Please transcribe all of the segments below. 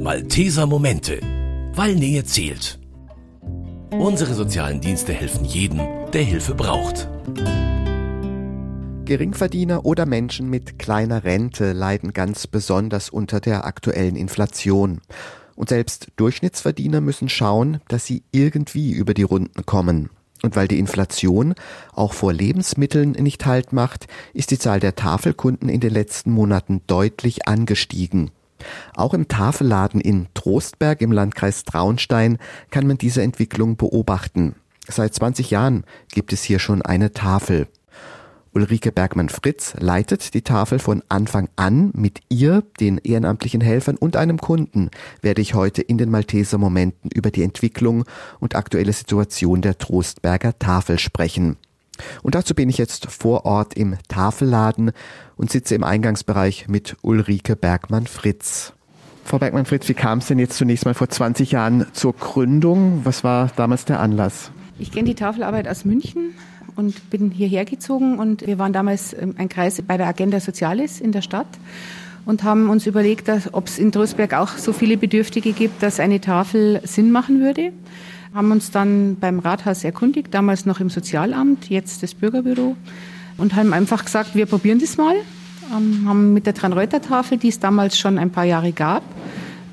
Malteser Momente, weil Nähe zählt. Unsere sozialen Dienste helfen jedem, der Hilfe braucht. Geringverdiener oder Menschen mit kleiner Rente leiden ganz besonders unter der aktuellen Inflation. Und selbst Durchschnittsverdiener müssen schauen, dass sie irgendwie über die Runden kommen. Und weil die Inflation auch vor Lebensmitteln nicht Halt macht, ist die Zahl der Tafelkunden in den letzten Monaten deutlich angestiegen. Auch im Tafelladen in Trostberg im Landkreis Traunstein kann man diese Entwicklung beobachten. Seit 20 Jahren gibt es hier schon eine Tafel. Ulrike Bergmann-Fritz leitet die Tafel von Anfang an. Mit ihr, den ehrenamtlichen Helfern und einem Kunden werde ich heute in den Malteser Momenten über die Entwicklung und aktuelle Situation der Trostberger Tafel sprechen. Und dazu bin ich jetzt vor Ort im Tafelladen und sitze im Eingangsbereich mit Ulrike Bergmann-Fritz. Frau Bergmann-Fritz, wie kam es denn jetzt zunächst mal vor 20 Jahren zur Gründung? Was war damals der Anlass? Ich kenne die Tafelarbeit aus München und bin hierher gezogen und wir waren damals ähm, ein Kreis bei der Agenda Sozialis in der Stadt und haben uns überlegt, ob es in Trostberg auch so viele Bedürftige gibt, dass eine Tafel Sinn machen würde. Haben uns dann beim Rathaus erkundigt, damals noch im Sozialamt, jetzt das Bürgerbüro und haben einfach gesagt, wir probieren das mal. Ähm, haben mit der Tranreuter-Tafel, die es damals schon ein paar Jahre gab,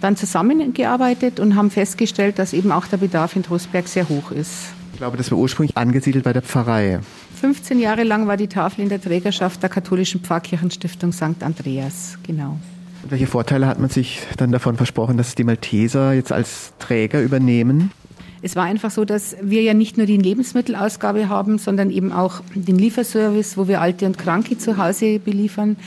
dann zusammengearbeitet und haben festgestellt, dass eben auch der Bedarf in Trostberg sehr hoch ist. Ich glaube, das war ursprünglich angesiedelt bei der Pfarrei. 15 Jahre lang war die Tafel in der Trägerschaft der katholischen Pfarrkirchenstiftung St. Andreas, genau. Und welche Vorteile hat man sich dann davon versprochen, dass die Malteser jetzt als Träger übernehmen? Es war einfach so, dass wir ja nicht nur die Lebensmittelausgabe haben, sondern eben auch den Lieferservice, wo wir Alte und Kranke zu Hause beliefern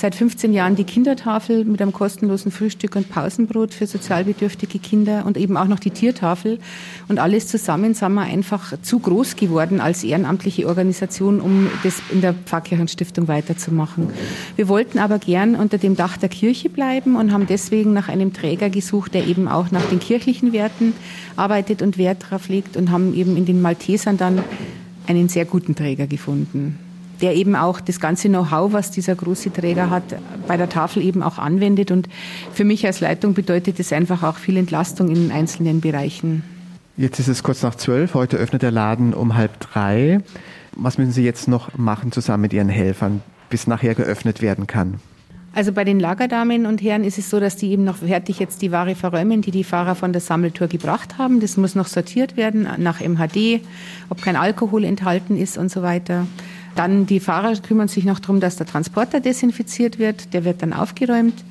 seit 15 Jahren die Kindertafel mit einem kostenlosen Frühstück und Pausenbrot für sozialbedürftige Kinder und eben auch noch die Tiertafel. Und alles zusammen sind wir einfach zu groß geworden als ehrenamtliche Organisation, um das in der Pfarrkirchenstiftung weiterzumachen. Wir wollten aber gern unter dem Dach der Kirche bleiben und haben deswegen nach einem Träger gesucht, der eben auch nach den kirchlichen Werten arbeitet und Wert darauf legt und haben eben in den Maltesern dann einen sehr guten Träger gefunden der eben auch das ganze Know-how, was dieser große Träger hat, bei der Tafel eben auch anwendet. Und für mich als Leitung bedeutet es einfach auch viel Entlastung in den einzelnen Bereichen. Jetzt ist es kurz nach zwölf. Heute öffnet der Laden um halb drei. Was müssen Sie jetzt noch machen zusammen mit Ihren Helfern, bis nachher geöffnet werden kann? Also bei den Lagerdamen und Herren ist es so, dass die eben noch fertig jetzt die Ware verräumen, die die Fahrer von der Sammeltour gebracht haben. Das muss noch sortiert werden nach MHD, ob kein Alkohol enthalten ist und so weiter. Dann die Fahrer kümmern sich noch darum, dass der Transporter desinfiziert wird. Der wird dann aufgeräumt.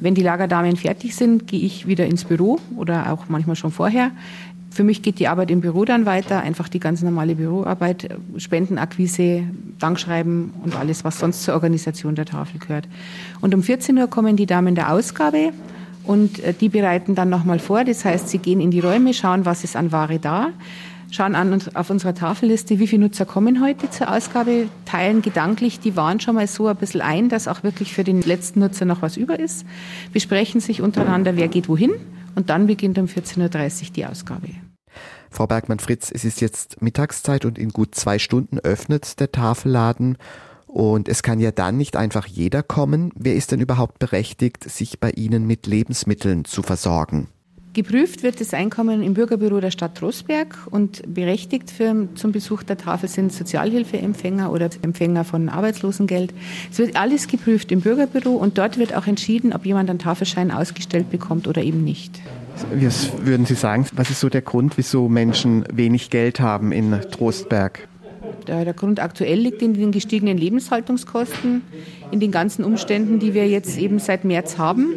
Wenn die Lagerdamen fertig sind, gehe ich wieder ins Büro oder auch manchmal schon vorher. Für mich geht die Arbeit im Büro dann weiter, einfach die ganz normale Büroarbeit, Spendenakquise, Dankschreiben und alles, was sonst zur Organisation der Tafel gehört. Und um 14 Uhr kommen die Damen der Ausgabe und äh, die bereiten dann nochmal vor. Das heißt, sie gehen in die Räume, schauen, was ist an Ware da schauen an auf unserer Tafelliste, wie viele Nutzer kommen heute zur Ausgabe, teilen gedanklich die Waren schon mal so ein bisschen ein, dass auch wirklich für den letzten Nutzer noch was über ist, besprechen sich untereinander, wer geht wohin und dann beginnt um 14.30 Uhr die Ausgabe. Frau Bergmann-Fritz, es ist jetzt Mittagszeit und in gut zwei Stunden öffnet der Tafelladen. Und es kann ja dann nicht einfach jeder kommen. Wer ist denn überhaupt berechtigt, sich bei Ihnen mit Lebensmitteln zu versorgen? Geprüft wird das Einkommen im Bürgerbüro der Stadt Trostberg und berechtigt für, zum Besuch der Tafel sind Sozialhilfeempfänger oder Empfänger von Arbeitslosengeld. Es wird alles geprüft im Bürgerbüro und dort wird auch entschieden, ob jemand einen Tafelschein ausgestellt bekommt oder eben nicht. Was würden Sie sagen, was ist so der Grund, wieso Menschen wenig Geld haben in Trostberg? Der, der Grund aktuell liegt in den gestiegenen Lebenshaltungskosten, in den ganzen Umständen, die wir jetzt eben seit März haben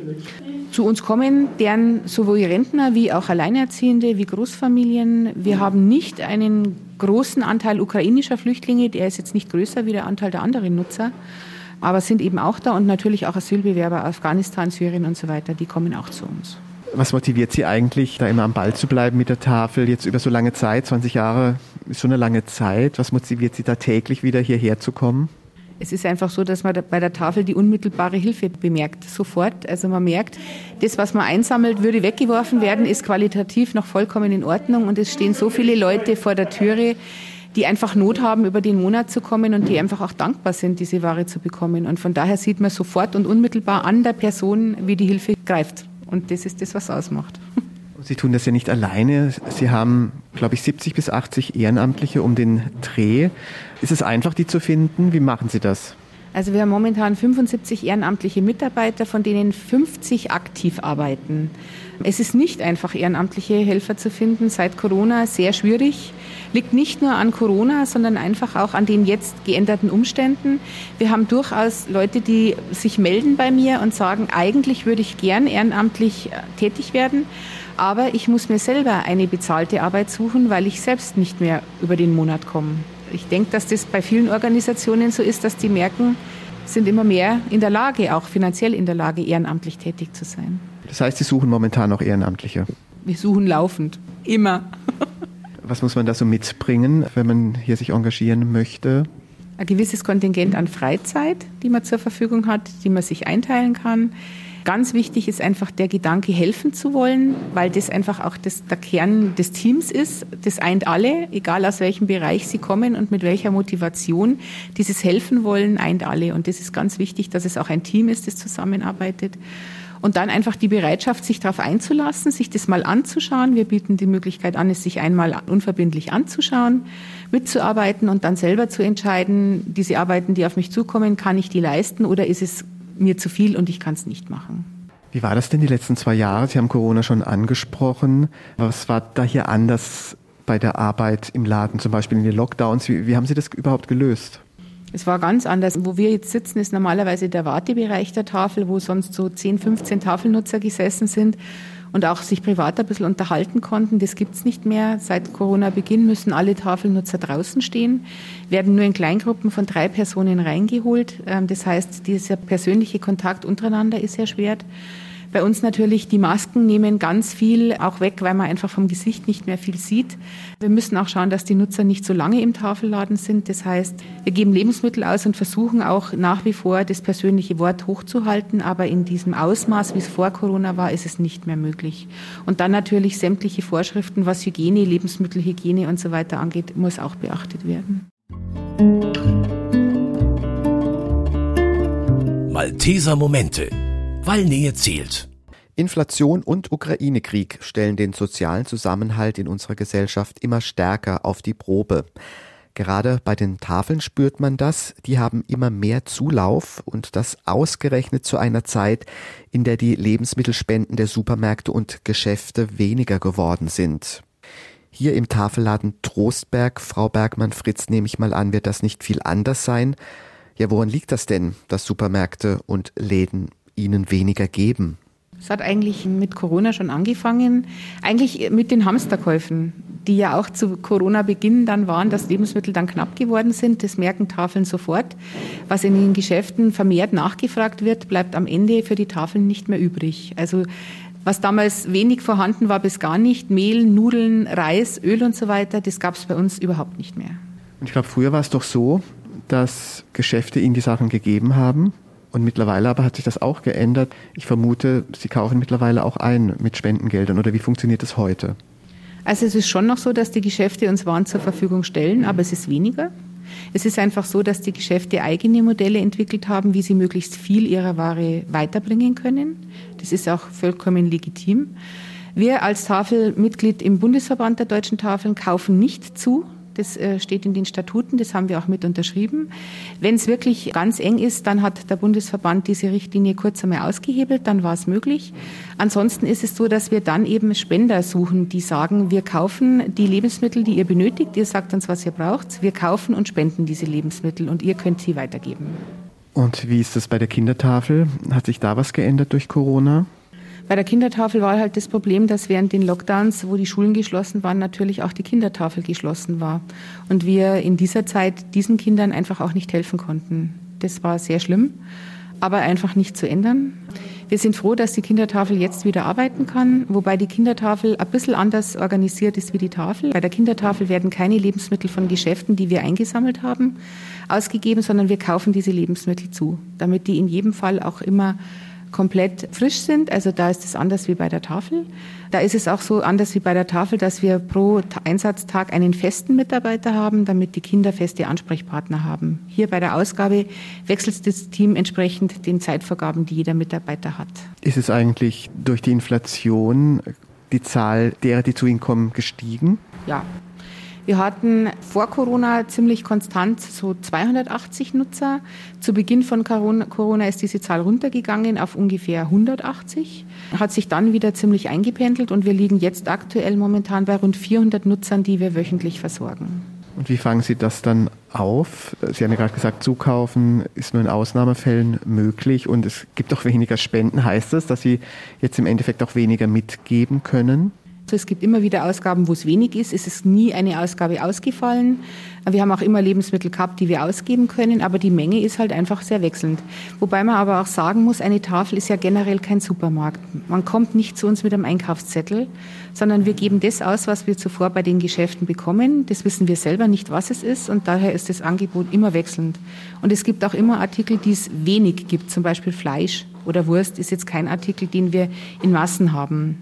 zu uns kommen, deren sowohl Rentner wie auch Alleinerziehende wie Großfamilien. Wir haben nicht einen großen Anteil ukrainischer Flüchtlinge, der ist jetzt nicht größer wie der Anteil der anderen Nutzer, aber sind eben auch da und natürlich auch Asylbewerber Afghanistan, Syrien und so weiter, die kommen auch zu uns. Was motiviert Sie eigentlich, da immer am Ball zu bleiben mit der Tafel, jetzt über so lange Zeit, 20 Jahre ist schon eine lange Zeit. Was motiviert Sie da täglich wieder hierher zu kommen? Es ist einfach so, dass man bei der Tafel die unmittelbare Hilfe bemerkt, sofort. Also man merkt, das, was man einsammelt, würde weggeworfen werden, ist qualitativ noch vollkommen in Ordnung und es stehen so viele Leute vor der Türe, die einfach Not haben, über den Monat zu kommen und die einfach auch dankbar sind, diese Ware zu bekommen. Und von daher sieht man sofort und unmittelbar an der Person, wie die Hilfe greift. Und das ist das, was ausmacht. Sie tun das ja nicht alleine. Sie haben, glaube ich, 70 bis 80 Ehrenamtliche um den Dreh. Ist es einfach, die zu finden? Wie machen Sie das? Also wir haben momentan 75 ehrenamtliche Mitarbeiter, von denen 50 aktiv arbeiten. Es ist nicht einfach, ehrenamtliche Helfer zu finden. Seit Corona sehr schwierig. Liegt nicht nur an Corona, sondern einfach auch an den jetzt geänderten Umständen. Wir haben durchaus Leute, die sich melden bei mir und sagen, eigentlich würde ich gern ehrenamtlich äh, tätig werden, aber ich muss mir selber eine bezahlte Arbeit suchen, weil ich selbst nicht mehr über den Monat komme. Ich denke, dass das bei vielen Organisationen so ist, dass die merken, sind immer mehr in der Lage, auch finanziell in der Lage, ehrenamtlich tätig zu sein. Das heißt, Sie suchen momentan noch Ehrenamtliche? Wir suchen laufend, immer. Was muss man da so mitbringen, wenn man hier sich engagieren möchte? Ein gewisses Kontingent an Freizeit, die man zur Verfügung hat, die man sich einteilen kann. Ganz wichtig ist einfach der Gedanke, helfen zu wollen, weil das einfach auch das, der Kern des Teams ist. Das eint alle, egal aus welchem Bereich sie kommen und mit welcher Motivation. Dieses Helfen wollen eint alle. Und das ist ganz wichtig, dass es auch ein Team ist, das zusammenarbeitet. Und dann einfach die Bereitschaft, sich darauf einzulassen, sich das mal anzuschauen. Wir bieten die Möglichkeit an, es sich einmal unverbindlich anzuschauen, mitzuarbeiten und dann selber zu entscheiden, diese Arbeiten, die auf mich zukommen, kann ich die leisten oder ist es mir zu viel und ich kann es nicht machen. Wie war das denn die letzten zwei Jahre? Sie haben Corona schon angesprochen. Was war da hier anders bei der Arbeit im Laden, zum Beispiel in den Lockdowns? Wie, wie haben Sie das überhaupt gelöst? Es war ganz anders. Wo wir jetzt sitzen, ist normalerweise der Wartebereich der Tafel, wo sonst so 10, 15 Tafelnutzer gesessen sind und auch sich privat ein bisschen unterhalten konnten. Das gibt's nicht mehr. Seit Corona-Beginn müssen alle Tafelnutzer draußen stehen, werden nur in Kleingruppen von drei Personen reingeholt. Ähm, das heißt, dieser persönliche Kontakt untereinander ist erschwert. Bei uns natürlich, die Masken nehmen ganz viel auch weg, weil man einfach vom Gesicht nicht mehr viel sieht. Wir müssen auch schauen, dass die Nutzer nicht so lange im Tafelladen sind. Das heißt, wir geben Lebensmittel aus und versuchen auch nach wie vor das persönliche Wort hochzuhalten. Aber in diesem Ausmaß, wie es vor Corona war, ist es nicht mehr möglich. Und dann natürlich sämtliche Vorschriften, was Hygiene, Lebensmittelhygiene und so weiter angeht, muss auch beachtet werden. Malteser Momente weil Nähe zählt. Inflation und Ukraine-Krieg stellen den sozialen Zusammenhalt in unserer Gesellschaft immer stärker auf die Probe. Gerade bei den Tafeln spürt man das, die haben immer mehr Zulauf und das ausgerechnet zu einer Zeit, in der die Lebensmittelspenden der Supermärkte und Geschäfte weniger geworden sind. Hier im Tafelladen Trostberg, Frau Bergmann Fritz, nehme ich mal an, wird das nicht viel anders sein. Ja, woran liegt das denn, dass Supermärkte und Läden ihnen weniger geben? Es hat eigentlich mit Corona schon angefangen. Eigentlich mit den Hamsterkäufen, die ja auch zu Corona-Beginn dann waren, dass Lebensmittel dann knapp geworden sind. Das merken Tafeln sofort. Was in den Geschäften vermehrt nachgefragt wird, bleibt am Ende für die Tafeln nicht mehr übrig. Also was damals wenig vorhanden war bis gar nicht, Mehl, Nudeln, Reis, Öl und so weiter, das gab es bei uns überhaupt nicht mehr. Und ich glaube, früher war es doch so, dass Geschäfte ihnen die Sachen gegeben haben und mittlerweile aber hat sich das auch geändert. Ich vermute, Sie kaufen mittlerweile auch ein mit Spendengeldern. Oder wie funktioniert das heute? Also es ist schon noch so, dass die Geschäfte uns Waren zur Verfügung stellen, aber es ist weniger. Es ist einfach so, dass die Geschäfte eigene Modelle entwickelt haben, wie sie möglichst viel ihrer Ware weiterbringen können. Das ist auch vollkommen legitim. Wir als Tafelmitglied im Bundesverband der deutschen Tafeln kaufen nicht zu, das äh, steht in den Statuten, das haben wir auch mit unterschrieben. Wenn es wirklich ganz eng ist, dann hat der Bundesverband diese Richtlinie kurz einmal ausgehebelt, dann war es möglich. Ansonsten ist es so, dass wir dann eben Spender suchen, die sagen, wir kaufen die Lebensmittel, die ihr benötigt, ihr sagt uns, was ihr braucht, wir kaufen und spenden diese Lebensmittel und ihr könnt sie weitergeben. Und wie ist das bei der Kindertafel? Hat sich da was geändert durch Corona? Bei der Kindertafel war halt das Problem, dass während den Lockdowns, wo die Schulen geschlossen waren, natürlich auch die Kindertafel geschlossen war. Und wir in dieser Zeit diesen Kindern einfach auch nicht helfen konnten. Das war sehr schlimm, aber einfach nicht zu ändern. Wir sind froh, dass die Kindertafel jetzt wieder arbeiten kann, wobei die Kindertafel ein bisschen anders organisiert ist wie die Tafel. Bei der Kindertafel werden keine Lebensmittel von Geschäften, die wir eingesammelt haben, ausgegeben, sondern wir kaufen diese Lebensmittel zu, damit die in jedem Fall auch immer komplett frisch sind. Also da ist es anders wie bei der Tafel. Da ist es auch so anders wie bei der Tafel, dass wir pro Einsatztag einen festen Mitarbeiter haben, damit die Kinder feste Ansprechpartner haben. Hier bei der Ausgabe wechselt das Team entsprechend den Zeitvorgaben, die jeder Mitarbeiter hat. Ist es eigentlich durch die Inflation die Zahl derer, die zu Ihnen kommen, gestiegen? Ja, wir hatten vor Corona ziemlich konstant so 280 Nutzer. Zu Beginn von Corona ist diese Zahl runtergegangen auf ungefähr 180, hat sich dann wieder ziemlich eingependelt und wir liegen jetzt aktuell momentan bei rund 400 Nutzern, die wir wöchentlich versorgen. Und wie fangen Sie das dann auf? Sie haben ja gerade gesagt, zukaufen ist nur in Ausnahmefällen möglich und es gibt auch weniger Spenden. Heißt das, dass Sie jetzt im Endeffekt auch weniger mitgeben können? Es gibt immer wieder Ausgaben, wo es wenig ist. Es ist nie eine Ausgabe ausgefallen. Wir haben auch immer Lebensmittel gehabt, die wir ausgeben können, aber die Menge ist halt einfach sehr wechselnd. Wobei man aber auch sagen muss, eine Tafel ist ja generell kein Supermarkt. Man kommt nicht zu uns mit einem Einkaufszettel, sondern wir geben das aus, was wir zuvor bei den Geschäften bekommen. Das wissen wir selber nicht, was es ist und daher ist das Angebot immer wechselnd. Und es gibt auch immer Artikel, die es wenig gibt, zum Beispiel Fleisch oder Wurst ist jetzt kein Artikel, den wir in Massen haben.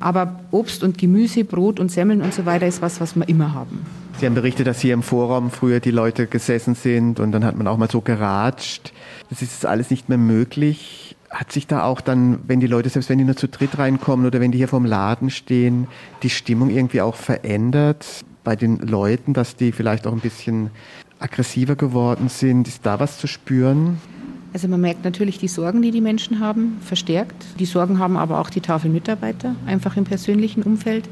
Aber Obst und Gemüse, Brot und Semmeln und so weiter ist was, was wir immer haben. Sie haben berichtet, dass hier im Vorraum früher die Leute gesessen sind und dann hat man auch mal so geratscht. Das ist alles nicht mehr möglich. Hat sich da auch dann, wenn die Leute, selbst wenn die nur zu dritt reinkommen oder wenn die hier vorm Laden stehen, die Stimmung irgendwie auch verändert bei den Leuten, dass die vielleicht auch ein bisschen aggressiver geworden sind? Ist da was zu spüren? Also man merkt natürlich die Sorgen, die die Menschen haben, verstärkt. Die Sorgen haben aber auch die Tafelmitarbeiter, einfach im persönlichen Umfeld.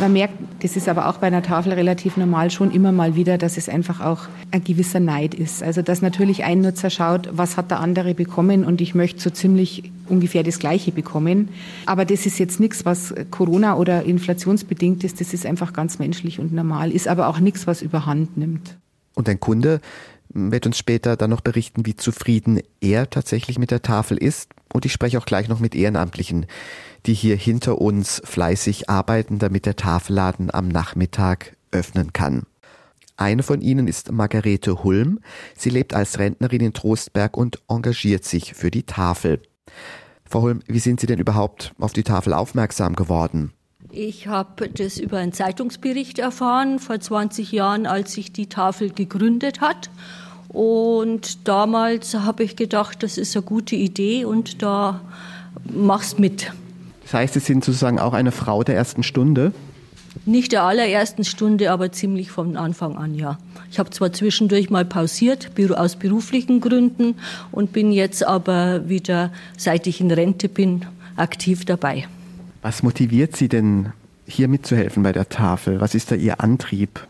Man merkt, das ist aber auch bei einer Tafel relativ normal schon immer mal wieder, dass es einfach auch ein gewisser Neid ist. Also dass natürlich ein Nutzer schaut, was hat der andere bekommen und ich möchte so ziemlich ungefähr das Gleiche bekommen. Aber das ist jetzt nichts, was Corona oder inflationsbedingt ist. Das ist einfach ganz menschlich und normal, ist aber auch nichts, was überhand nimmt. Und ein Kunde wird uns später dann noch berichten, wie zufrieden er tatsächlich mit der Tafel ist. Und ich spreche auch gleich noch mit Ehrenamtlichen, die hier hinter uns fleißig arbeiten, damit der Tafelladen am Nachmittag öffnen kann. Eine von ihnen ist Margarete Hulm. Sie lebt als Rentnerin in Trostberg und engagiert sich für die Tafel. Frau Hulm, wie sind Sie denn überhaupt auf die Tafel aufmerksam geworden? Ich habe das über einen Zeitungsbericht erfahren, vor 20 Jahren, als sich die Tafel gegründet hat. Und damals habe ich gedacht, das ist eine gute Idee und da mach's mit. Das heißt, Sie sind sozusagen auch eine Frau der ersten Stunde? Nicht der allerersten Stunde, aber ziemlich von Anfang an, ja. Ich habe zwar zwischendurch mal pausiert, aus beruflichen Gründen, und bin jetzt aber wieder, seit ich in Rente bin, aktiv dabei. Was motiviert Sie denn, hier mitzuhelfen bei der Tafel? Was ist da Ihr Antrieb?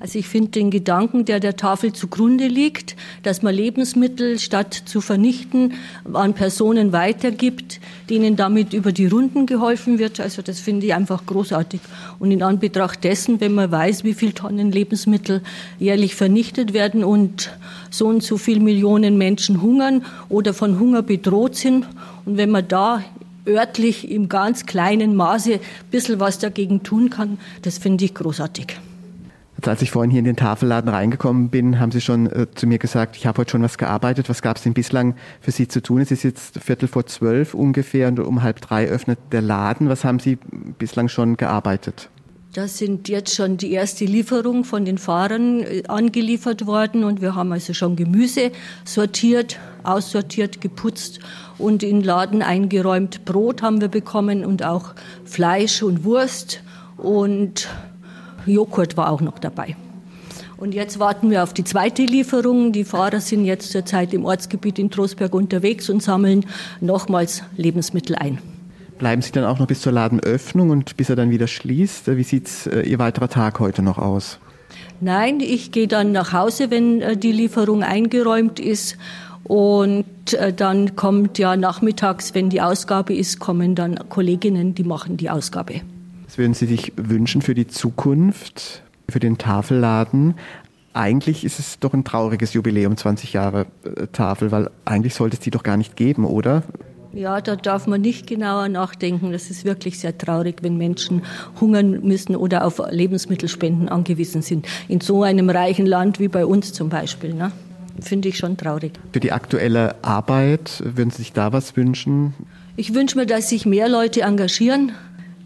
Also ich finde den Gedanken, der der Tafel zugrunde liegt, dass man Lebensmittel statt zu vernichten an Personen weitergibt, denen damit über die Runden geholfen wird. Also das finde ich einfach großartig. Und in Anbetracht dessen, wenn man weiß, wie viel Tonnen Lebensmittel jährlich vernichtet werden und so und so viele Millionen Menschen hungern oder von Hunger bedroht sind und wenn man da örtlich im ganz kleinen Maße ein bisschen was dagegen tun kann, das finde ich großartig. Also als ich vorhin hier in den Tafelladen reingekommen bin, haben Sie schon äh, zu mir gesagt, ich habe heute schon was gearbeitet. Was gab es denn bislang für Sie zu tun? Es ist jetzt Viertel vor zwölf ungefähr und um halb drei öffnet der Laden. Was haben Sie bislang schon gearbeitet? Das sind jetzt schon die erste Lieferung von den Fahrern äh, angeliefert worden und wir haben also schon Gemüse sortiert, aussortiert, geputzt und in den Laden eingeräumt. Brot haben wir bekommen und auch Fleisch und Wurst und Joghurt war auch noch dabei. Und jetzt warten wir auf die zweite Lieferung. Die Fahrer sind jetzt zurzeit im Ortsgebiet in Trostberg unterwegs und sammeln nochmals Lebensmittel ein. Bleiben Sie dann auch noch bis zur Ladenöffnung und bis er dann wieder schließt? Wie sieht äh, Ihr weiterer Tag heute noch aus? Nein, ich gehe dann nach Hause, wenn äh, die Lieferung eingeräumt ist. Und äh, dann kommt ja nachmittags, wenn die Ausgabe ist, kommen dann Kolleginnen, die machen die Ausgabe. Was würden Sie sich wünschen für die Zukunft, für den Tafelladen? Eigentlich ist es doch ein trauriges Jubiläum, 20 Jahre Tafel, weil eigentlich sollte es die doch gar nicht geben, oder? Ja, da darf man nicht genauer nachdenken. Das ist wirklich sehr traurig, wenn Menschen hungern müssen oder auf Lebensmittelspenden angewiesen sind. In so einem reichen Land wie bei uns zum Beispiel. Ne? finde ich schon traurig. Für die aktuelle Arbeit würden Sie sich da was wünschen? Ich wünsche mir, dass sich mehr Leute engagieren.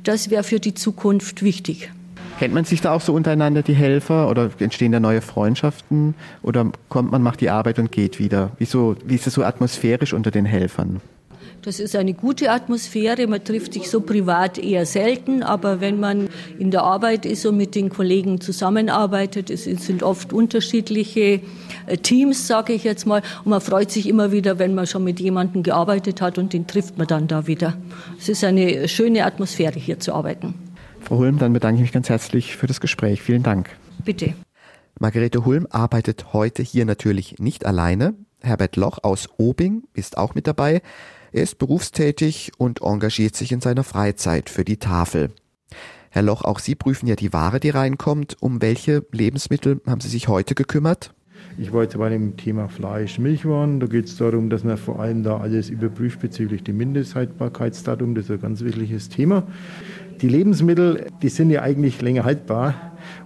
Das wäre für die Zukunft wichtig. Kennt man sich da auch so untereinander, die Helfer, oder entstehen da neue Freundschaften? Oder kommt man, macht die Arbeit und geht wieder? Wieso, wie ist es so atmosphärisch unter den Helfern? Das ist eine gute Atmosphäre. Man trifft sich so privat eher selten, aber wenn man in der Arbeit ist und mit den Kollegen zusammenarbeitet, es sind oft unterschiedliche äh, Teams, sage ich jetzt mal, und man freut sich immer wieder, wenn man schon mit jemandem gearbeitet hat und den trifft man dann da wieder. Es ist eine schöne Atmosphäre hier zu arbeiten. Frau Hulm, dann bedanke ich mich ganz herzlich für das Gespräch. Vielen Dank. Bitte. Margarete Hulm arbeitet heute hier natürlich nicht alleine. Herbert Loch aus Obing ist auch mit dabei. Er ist berufstätig und engagiert sich in seiner Freizeit für die Tafel. Herr Loch, auch Sie prüfen ja die Ware, die reinkommt. Um welche Lebensmittel haben Sie sich heute gekümmert? Ich war jetzt bei dem Thema Fleisch, Milchwaren. Da geht es darum, dass man vor allem da alles überprüft bezüglich dem Mindesthaltbarkeitsdatum. Das ist ein ganz wichtiges Thema. Die Lebensmittel, die sind ja eigentlich länger haltbar.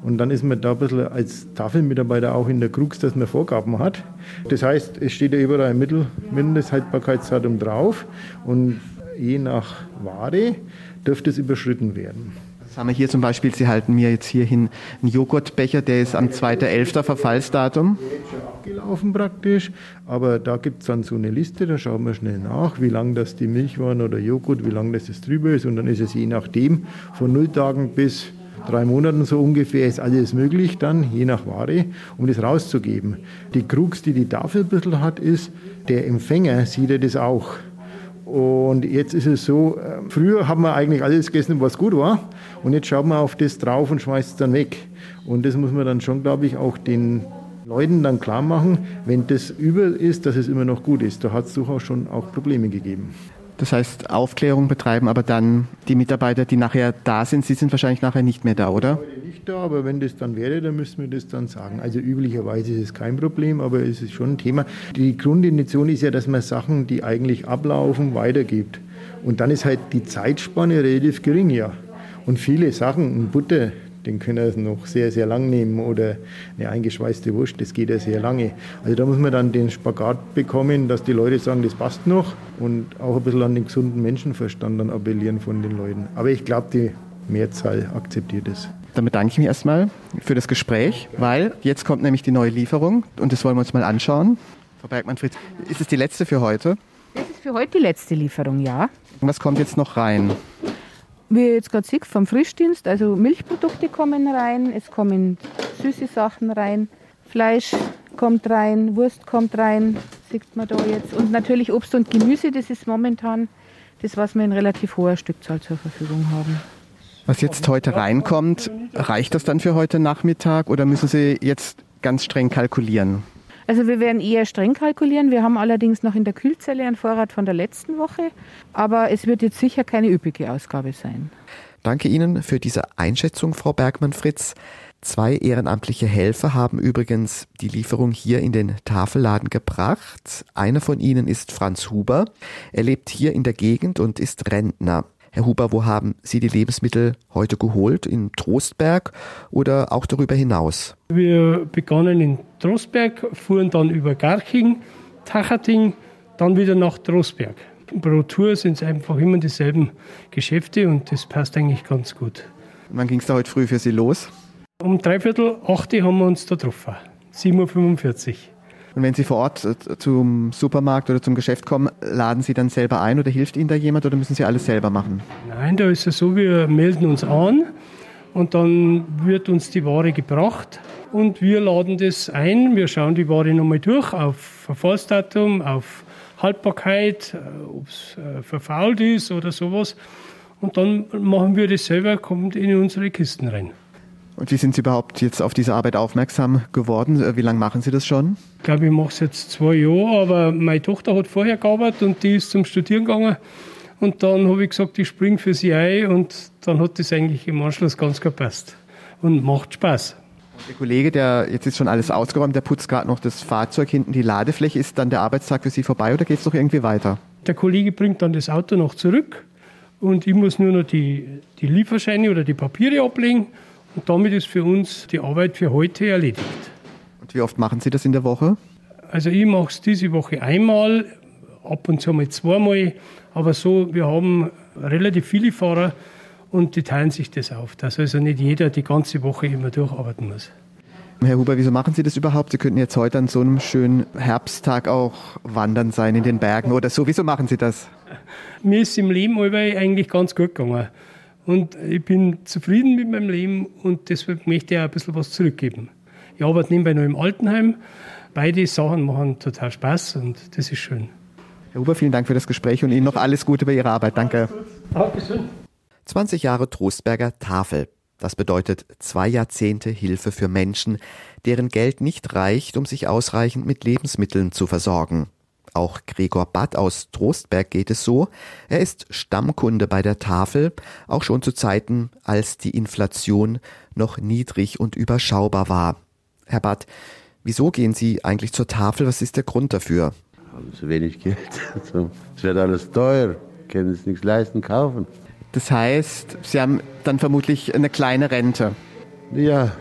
Und dann ist man da ein bisschen als Tafelmitarbeiter auch in der Krux, dass man Vorgaben hat. Das heißt, es steht ja überall ein Mittel, Mindesthaltbarkeitsdatum drauf. Und je nach Ware dürfte es überschritten werden. Das haben wir hier zum Beispiel, Sie halten mir jetzt hier hin einen Joghurtbecher, der ist am 2.11. Verfallsdatum. Der ist schon abgelaufen praktisch, aber da gibt es dann so eine Liste, da schauen wir schnell nach, wie lange das die Milchwaren oder Joghurt, wie lange das, das drüber ist und dann ist es je nachdem von null Tagen bis drei Monaten so ungefähr ist alles möglich dann, je nach Ware, um das rauszugeben. Die Krux, die die Tafel ein bisschen hat, ist, der Empfänger sieht ja das auch. Und jetzt ist es so, äh, früher haben wir eigentlich alles gegessen, was gut war. Und jetzt schaut man auf das drauf und schmeißt es dann weg. Und das muss man dann schon, glaube ich, auch den Leuten dann klar machen, wenn das übel ist, dass es immer noch gut ist. Da hat es durchaus schon auch Probleme gegeben. Das heißt, Aufklärung betreiben, aber dann die Mitarbeiter, die nachher da sind, sie sind wahrscheinlich nachher nicht mehr da, oder? Heute nicht da, aber wenn das dann wäre, dann müssten wir das dann sagen. Also üblicherweise ist es kein Problem, aber es ist schon ein Thema. Die Grundintention ist ja, dass man Sachen, die eigentlich ablaufen, weitergibt. Und dann ist halt die Zeitspanne relativ gering, ja. Und viele Sachen, Butter, den können wir noch sehr, sehr lang nehmen oder eine eingeschweißte Wurst, das geht ja sehr lange. Also da muss man dann den Spagat bekommen, dass die Leute sagen, das passt noch und auch ein bisschen an den gesunden Menschenverstand dann appellieren von den Leuten. Aber ich glaube, die Mehrzahl akzeptiert es. Dann bedanke ich mich erstmal für das Gespräch, weil jetzt kommt nämlich die neue Lieferung und das wollen wir uns mal anschauen. Frau Bergmann-Fritz, ist es die letzte für heute? Das ist für heute die letzte Lieferung, ja. Und was kommt jetzt noch rein? Wie ihr jetzt gerade seht, vom Frischdienst, also Milchprodukte kommen rein, es kommen süße Sachen rein, Fleisch kommt rein, Wurst kommt rein, sieht man da jetzt. Und natürlich Obst und Gemüse, das ist momentan das, was wir in relativ hoher Stückzahl zur Verfügung haben. Was jetzt heute reinkommt, reicht das dann für heute Nachmittag oder müssen Sie jetzt ganz streng kalkulieren? Also wir werden eher streng kalkulieren. Wir haben allerdings noch in der Kühlzelle einen Vorrat von der letzten Woche. Aber es wird jetzt sicher keine üppige Ausgabe sein. Danke Ihnen für diese Einschätzung, Frau Bergmann-Fritz. Zwei ehrenamtliche Helfer haben übrigens die Lieferung hier in den Tafelladen gebracht. Einer von ihnen ist Franz Huber. Er lebt hier in der Gegend und ist Rentner. Herr Huber, wo haben Sie die Lebensmittel heute geholt? In Trostberg oder auch darüber hinaus? Wir begannen in Trostberg, fuhren dann über Garching, Tachating, dann wieder nach Trostberg. Pro Tour sind es einfach immer dieselben Geschäfte und das passt eigentlich ganz gut. wann ging es da heute früh für Sie los? Um dreiviertel acht haben wir uns da getroffen. 7.45 Uhr. Und wenn Sie vor Ort äh, zum Supermarkt oder zum Geschäft kommen, laden Sie dann selber ein oder hilft Ihnen da jemand oder müssen Sie alles selber machen? Nein, da ist es so, wir melden uns an und dann wird uns die Ware gebracht und wir laden das ein. Wir schauen die Ware nochmal durch auf Verfallsdatum, auf Haltbarkeit, äh, ob es äh, verfault ist oder sowas. Und dann machen wir das selber, kommt in unsere Kisten rein. Und wie sind Sie überhaupt jetzt auf diese Arbeit aufmerksam geworden? Äh, Wie lange machen Sie das schon? Ich glaube, ich mache es jetzt zwei Jahre, aber meine Tochter hat vorher gearbeitet und die ist zum Studieren gegangen. Und dann habe ich gesagt, ich springe für sie ein und dann hat das eigentlich im Anschluss ganz gepasst. Und macht Spaß. Der Kollege, der jetzt ist schon alles ausgeräumt, der putzt gerade noch das Fahrzeug hinten, die Ladefläche. Ist dann der Arbeitstag für Sie vorbei oder geht es noch irgendwie weiter? Der Kollege bringt dann das Auto noch zurück und ich muss nur noch die, die Lieferscheine oder die Papiere ablegen und damit ist für uns die Arbeit für heute erledigt. Und wie oft machen Sie das in der Woche? Also ich mache es diese Woche einmal, ab und zu mal zweimal. Aber so, wir haben relativ viele Fahrer und die teilen sich das auf, dass also nicht jeder die ganze Woche immer durcharbeiten muss. Herr Huber, wieso machen Sie das überhaupt? Sie könnten jetzt heute an so einem schönen Herbsttag auch wandern sein in den Bergen oder so. Wieso machen Sie das? Mir ist im Leben eigentlich ganz gut gegangen. Und ich bin zufrieden mit meinem Leben und deshalb möchte ich auch ein bisschen was zurückgeben. Ich arbeite nebenbei noch im Altenheim. Beide Sachen machen total Spaß und das ist schön. Herr Huber, vielen Dank für das Gespräch und Ihnen noch alles Gute bei Ihrer Arbeit. Danke. Dankeschön. 20 Jahre Trostberger Tafel. Das bedeutet zwei Jahrzehnte Hilfe für Menschen, deren Geld nicht reicht, um sich ausreichend mit Lebensmitteln zu versorgen. Auch Gregor Batt aus Trostberg geht es so. Er ist Stammkunde bei der Tafel, auch schon zu Zeiten, als die Inflation noch niedrig und überschaubar war. Herr Batt, wieso gehen Sie eigentlich zur Tafel? Was ist der Grund dafür? Haben zu wenig Geld. Es wird alles teuer, können es nichts leisten, kaufen. Das heißt, Sie haben dann vermutlich eine kleine Rente. Ja,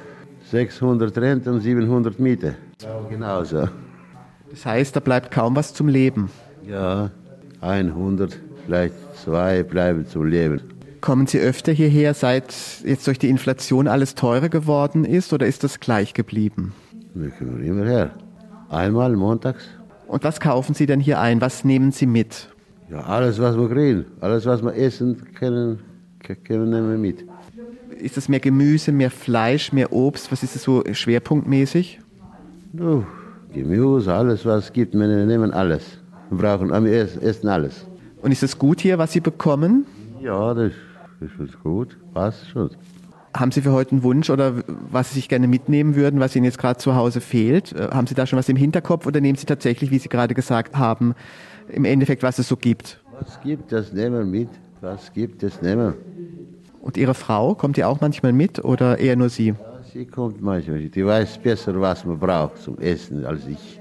600 Rente und 700 Miete. Genauso. Das heißt, da bleibt kaum was zum Leben. Ja, 100, vielleicht zwei bleiben zum Leben. Kommen Sie öfter hierher, seit jetzt durch die Inflation alles teurer geworden ist, oder ist das gleich geblieben? Wir kommen immer her. Einmal montags. Und was kaufen Sie denn hier ein? Was nehmen Sie mit? Ja, alles, was wir kriegen. Alles, was wir essen können, können nehmen wir mit. Ist das mehr Gemüse, mehr Fleisch, mehr Obst? Was ist es so schwerpunktmäßig? Du, Gemüse, alles, was es gibt, wir nehmen alles. Wir brauchen am Essen alles. Und ist es gut hier, was Sie bekommen? Ja, das, das ist gut. Passt schon. Haben Sie für heute einen Wunsch oder was Sie sich gerne mitnehmen würden, was Ihnen jetzt gerade zu Hause fehlt? Äh, haben Sie da schon was im Hinterkopf oder nehmen Sie tatsächlich, wie Sie gerade gesagt haben, im Endeffekt, was es so gibt? Was gibt, das nehmen wir mit. Was gibt, das nehmen wir. Und Ihre Frau, kommt die auch manchmal mit oder eher nur Sie? Sie kommt manchmal. Die weiß besser, was man braucht zum Essen als ich.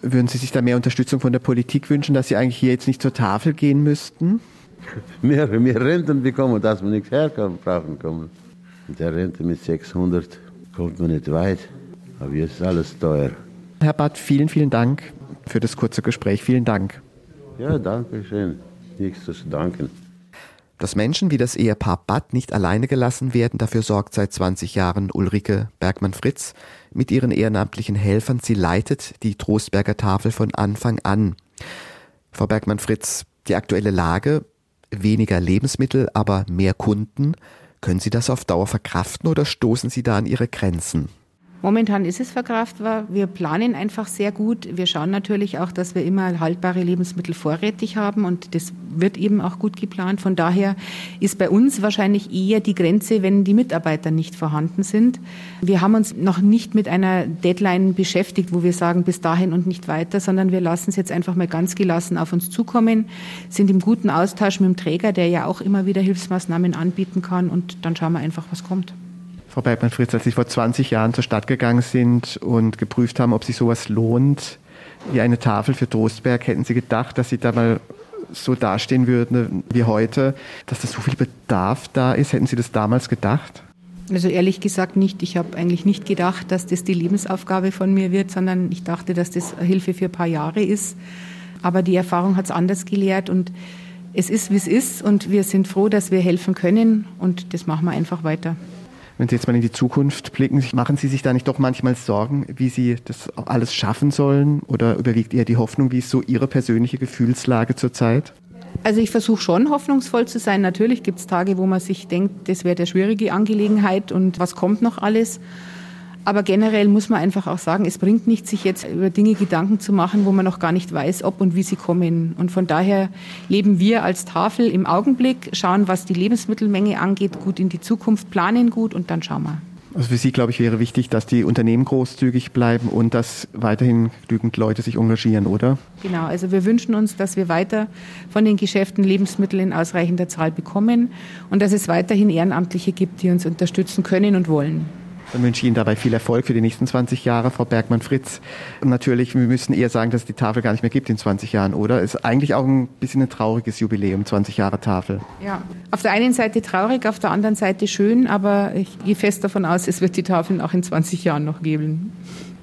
Würden Sie sich da mehr Unterstützung von der Politik wünschen, dass Sie eigentlich hier jetzt nicht zur Tafel gehen müssten? Mehr, mehr Renten bekommen, dass man nichts herkommen brauchen kommen. Mit der Rente mit 600 kommt man nicht weit. Aber jetzt ist alles teuer. Herr Bart, vielen, vielen Dank für das kurze Gespräch. Vielen Dank. Ja, danke schön. Nichts zu danken. Dass Menschen wie das Ehepaar Bad nicht alleine gelassen werden, dafür sorgt seit 20 Jahren Ulrike Bergmann-Fritz mit ihren ehrenamtlichen Helfern. Sie leitet die Trostberger Tafel von Anfang an. Frau Bergmann-Fritz, die aktuelle Lage, weniger Lebensmittel, aber mehr Kunden. Können Sie das auf Dauer verkraften oder stoßen Sie da an Ihre Grenzen? Momentan ist es verkraftbar. Wir planen einfach sehr gut. Wir schauen natürlich auch, dass wir immer haltbare Lebensmittel vorrätig haben und das wird eben auch gut geplant. Von daher ist bei uns wahrscheinlich eher die Grenze, wenn die Mitarbeiter nicht vorhanden sind. Wir haben uns noch nicht mit einer Deadline beschäftigt, wo wir sagen, bis dahin und nicht weiter, sondern wir lassen es jetzt einfach mal ganz gelassen auf uns zukommen, sind im guten Austausch mit dem Träger, der ja auch immer wieder Hilfsmaßnahmen anbieten kann und dann schauen wir einfach, was kommt. Frau Bergmann-Fritz, als Sie vor 20 Jahren zur Stadt gegangen sind und geprüft haben, ob sich sowas lohnt, wie eine Tafel für Trostberg, hätten Sie gedacht, dass Sie da mal so dastehen würden wie heute, dass da so viel Bedarf da ist? Hätten Sie das damals gedacht? Also ehrlich gesagt nicht. Ich habe eigentlich nicht gedacht, dass das die Lebensaufgabe von mir wird, sondern ich dachte, dass das Hilfe für ein paar Jahre ist. Aber die Erfahrung hat es anders gelehrt und es ist, wie es ist und wir sind froh, dass wir helfen können und das machen wir einfach weiter. Wenn Sie jetzt mal in die Zukunft blicken, machen Sie sich da nicht doch manchmal Sorgen, wie Sie das alles schaffen sollen? Oder überwiegt eher die Hoffnung? Wie ist so Ihre persönliche Gefühlslage zurzeit? Also ich versuche schon hoffnungsvoll zu sein. Natürlich gibt es Tage, wo man sich denkt, das wäre eine schwierige Angelegenheit und was kommt noch alles. Aber generell muss man einfach auch sagen, es bringt nichts, sich jetzt über Dinge Gedanken zu machen, wo man noch gar nicht weiß, ob und wie sie kommen. Und von daher leben wir als Tafel im Augenblick, schauen, was die Lebensmittelmenge angeht, gut in die Zukunft, planen gut und dann schauen wir. Also für Sie, glaube ich, wäre wichtig, dass die Unternehmen großzügig bleiben und dass weiterhin genügend Leute sich engagieren, oder? Genau, also wir wünschen uns, dass wir weiter von den Geschäften Lebensmittel in ausreichender Zahl bekommen und dass es weiterhin Ehrenamtliche gibt, die uns unterstützen können und wollen. Dann wünsche ich Ihnen dabei viel Erfolg für die nächsten 20 Jahre, Frau Bergmann-Fritz. Und natürlich, wir müssen eher sagen, dass es die Tafel gar nicht mehr gibt in 20 Jahren, oder? Ist eigentlich auch ein bisschen ein trauriges Jubiläum, 20 Jahre Tafel. Ja, auf der einen Seite traurig, auf der anderen Seite schön, aber ich gehe fest davon aus, es wird die Tafeln auch in 20 Jahren noch geben.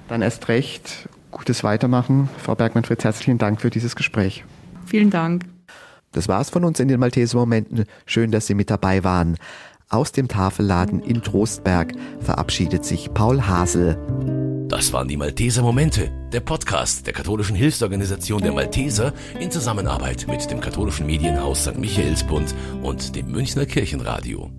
Dann erst recht Gutes Weitermachen. Frau Bergmann-Fritz, herzlichen Dank für dieses Gespräch. Vielen Dank. Das war's von uns in den Malteser-Momenten. Schön, dass Sie mit dabei waren. Aus dem Tafelladen in Trostberg verabschiedet sich Paul Hasel. Das waren die Malteser Momente, der Podcast der katholischen Hilfsorganisation der Malteser in Zusammenarbeit mit dem katholischen Medienhaus St. Michaelsbund und dem Münchner Kirchenradio.